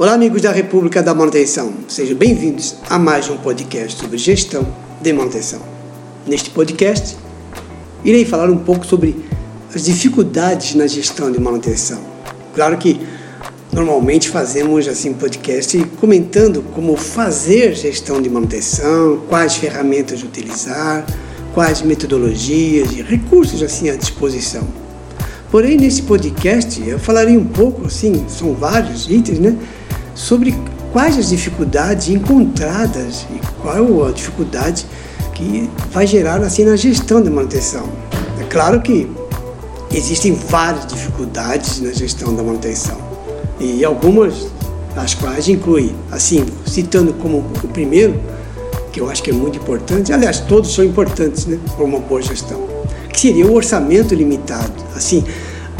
Olá, amigos da República da Manutenção. Sejam bem-vindos a mais um podcast sobre gestão de manutenção. Neste podcast, irei falar um pouco sobre as dificuldades na gestão de manutenção. Claro que normalmente fazemos assim podcast comentando como fazer gestão de manutenção, quais ferramentas utilizar, quais metodologias e recursos assim à disposição. Porém, nesse podcast eu falarei um pouco, assim, são vários itens, né? Sobre quais as dificuldades encontradas e qual a dificuldade que vai gerar assim na gestão da manutenção. É claro que existem várias dificuldades na gestão da manutenção e algumas as quais inclui, assim, citando como o primeiro, que eu acho que é muito importante, aliás, todos são importantes né, para uma boa gestão, que seria o orçamento limitado. Assim,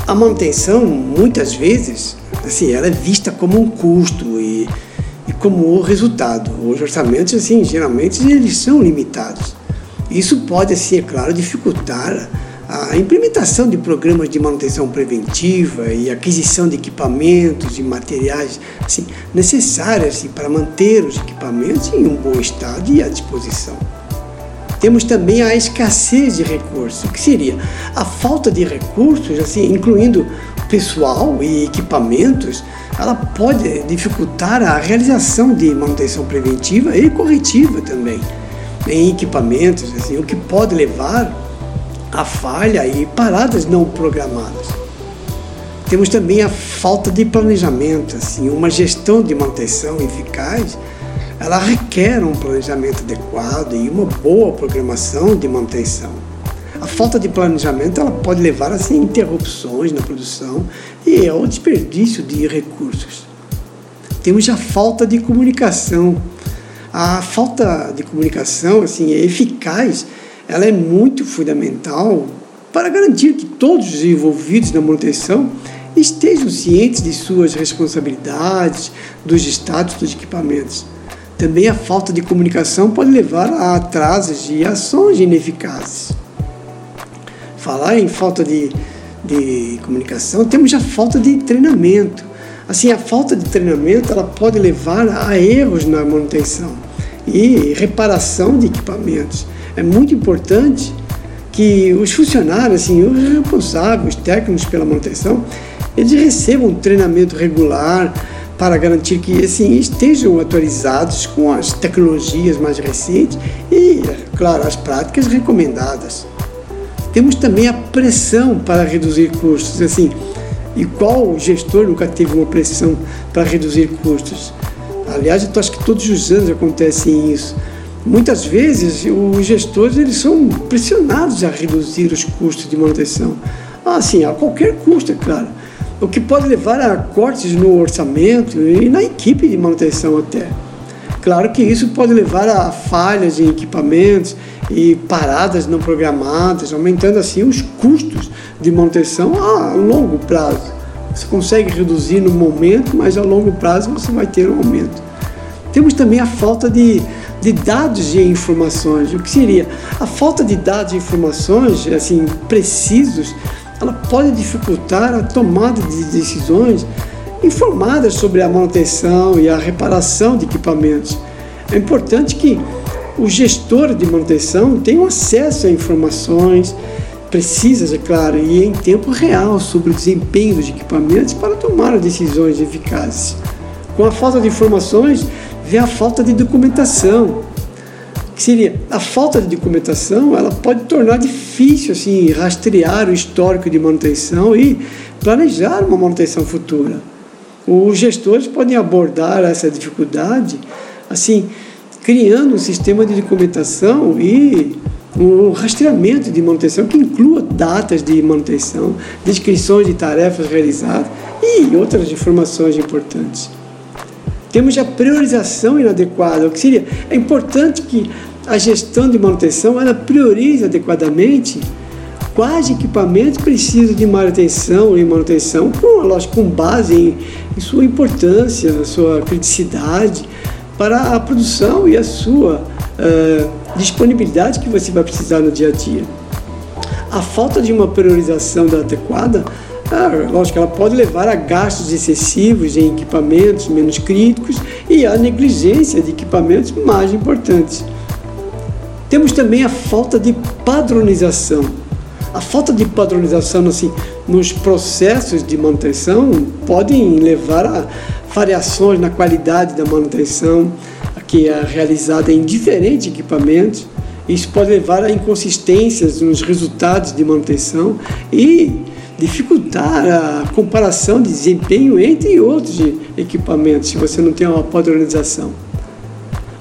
a manutenção, muitas vezes, assim, ela é vista como um custo e, e como o resultado. Os orçamentos, assim, geralmente eles são limitados. Isso pode, assim, é claro, dificultar a implementação de programas de manutenção preventiva e aquisição de equipamentos e materiais assim, necessários assim, para manter os equipamentos em um bom estado e à disposição. Temos também a escassez de recursos, que seria a falta de recursos, assim, incluindo pessoal e equipamentos, ela pode dificultar a realização de manutenção preventiva e corretiva também em equipamentos, assim, o que pode levar a falha e paradas não programadas. Temos também a falta de planejamento, assim, uma gestão de manutenção eficaz ela requer um planejamento adequado e uma boa programação de manutenção. A falta de planejamento ela pode levar assim, a interrupções na produção e ao desperdício de recursos. Temos a falta de comunicação. A falta de comunicação assim, eficaz ela é muito fundamental para garantir que todos os envolvidos na manutenção estejam cientes de suas responsabilidades, dos estados dos equipamentos. Também a falta de comunicação pode levar a atrasos e ações ineficazes. Falar em falta de, de comunicação, temos a falta de treinamento. Assim, a falta de treinamento ela pode levar a erros na manutenção e reparação de equipamentos. É muito importante que os funcionários, assim, os responsáveis, os técnicos pela manutenção, eles recebam treinamento regular, para garantir que assim, estejam atualizados com as tecnologias mais recentes e, claro, as práticas recomendadas. Temos também a pressão para reduzir custos. Assim, e qual gestor nunca teve uma pressão para reduzir custos? Aliás, eu acho que todos os anos acontece isso. Muitas vezes os gestores eles são pressionados a reduzir os custos de manutenção. Ah, sim, a qualquer custo, é claro o que pode levar a cortes no orçamento e na equipe de manutenção até. Claro que isso pode levar a falhas em equipamentos e paradas não programadas, aumentando assim os custos de manutenção a longo prazo. Você consegue reduzir no momento, mas a longo prazo você vai ter um aumento. Temos também a falta de, de dados e informações. O que seria? A falta de dados e informações assim, precisos ela pode dificultar a tomada de decisões informadas sobre a manutenção e a reparação de equipamentos. É importante que o gestor de manutenção tenha acesso a informações precisas, é claro, e em tempo real sobre o desempenho dos equipamentos para tomar decisões eficazes. Com a falta de informações, vem a falta de documentação que seria a falta de documentação, ela pode tornar difícil assim rastrear o histórico de manutenção e planejar uma manutenção futura. Os gestores podem abordar essa dificuldade assim criando um sistema de documentação e um rastreamento de manutenção que inclua datas de manutenção, descrições de tarefas realizadas e outras informações importantes. Temos a priorização inadequada, o que seria é importante que a gestão de manutenção ela prioriza adequadamente quais equipamentos precisam de manutenção e manutenção, com, lógico, com base em, em sua importância, sua criticidade para a produção e a sua uh, disponibilidade que você vai precisar no dia a dia. A falta de uma priorização adequada ah, lógico, ela pode levar a gastos excessivos em equipamentos menos críticos e a negligência de equipamentos mais importantes. Temos também a falta de padronização. A falta de padronização assim, nos processos de manutenção podem levar a variações na qualidade da manutenção, que é realizada em diferentes equipamentos. Isso pode levar a inconsistências nos resultados de manutenção e dificultar a comparação de desempenho entre outros equipamentos, se você não tem uma padronização.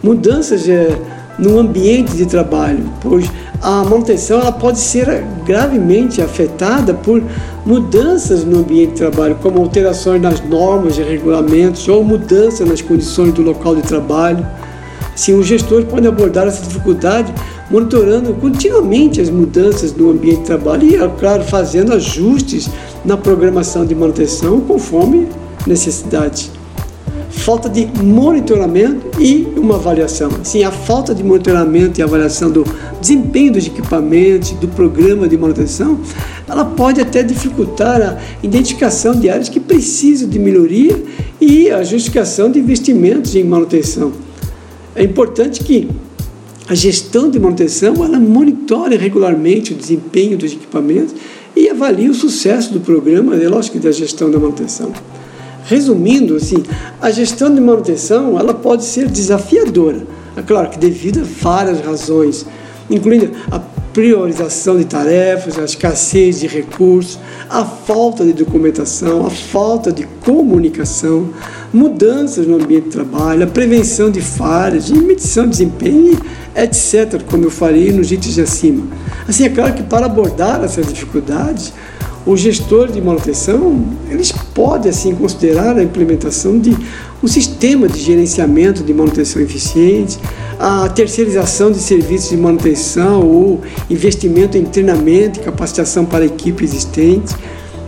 Mudanças é, no ambiente de trabalho, pois a manutenção ela pode ser gravemente afetada por mudanças no ambiente de trabalho, como alterações nas normas e regulamentos ou mudanças nas condições do local de trabalho. Sim, o gestor pode abordar essa dificuldade monitorando continuamente as mudanças no ambiente de trabalho e, é claro, fazendo ajustes na programação de manutenção conforme necessidade. Falta de monitoramento e uma avaliação. Sim, a falta de monitoramento e avaliação do desempenho dos equipamentos, do programa de manutenção, ela pode até dificultar a identificação de áreas que precisam de melhoria e a justificação de investimentos em manutenção. É importante que a gestão de manutenção ela monitore regularmente o desempenho dos equipamentos e avalie o sucesso do programa, é lógico, da gestão da manutenção. Resumindo, assim, a gestão de manutenção ela pode ser desafiadora, é claro que devido a várias razões, incluindo a priorização de tarefas, a escassez de recursos, a falta de documentação, a falta de comunicação, mudanças no ambiente de trabalho, a prevenção de falhas, medição de desempenho etc., como eu falei nos itens de acima. Assim, é claro que para abordar essas dificuldades, o gestor de manutenção, eles podem assim considerar a implementação de um sistema de gerenciamento de manutenção eficiente, a terceirização de serviços de manutenção ou investimento em treinamento e capacitação para a equipe existente,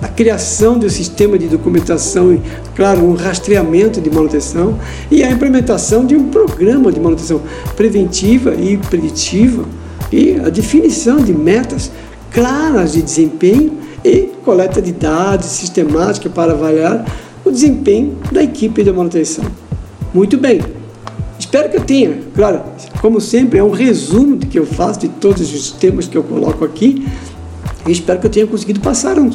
a criação de um sistema de documentação e, claro, um rastreamento de manutenção e a implementação de um programa de manutenção preventiva e preditiva e a definição de metas claras de desempenho e coleta de dados sistemática para avaliar o desempenho da equipe de manutenção. Muito bem. Espero que eu tenha, claro, como sempre, é um resumo do que eu faço, de todos os temas que eu coloco aqui, e espero que eu tenha conseguido passar um,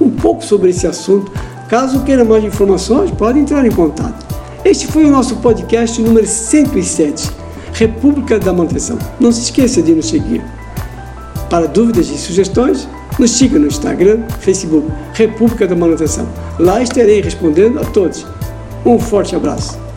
um pouco sobre esse assunto. Caso queira mais informações, pode entrar em contato. Este foi o nosso podcast número 107, República da Manutenção. Não se esqueça de nos seguir. Para dúvidas e sugestões, nos siga no Instagram, Facebook, República da Manutenção. Lá estarei respondendo a todos. Um forte abraço.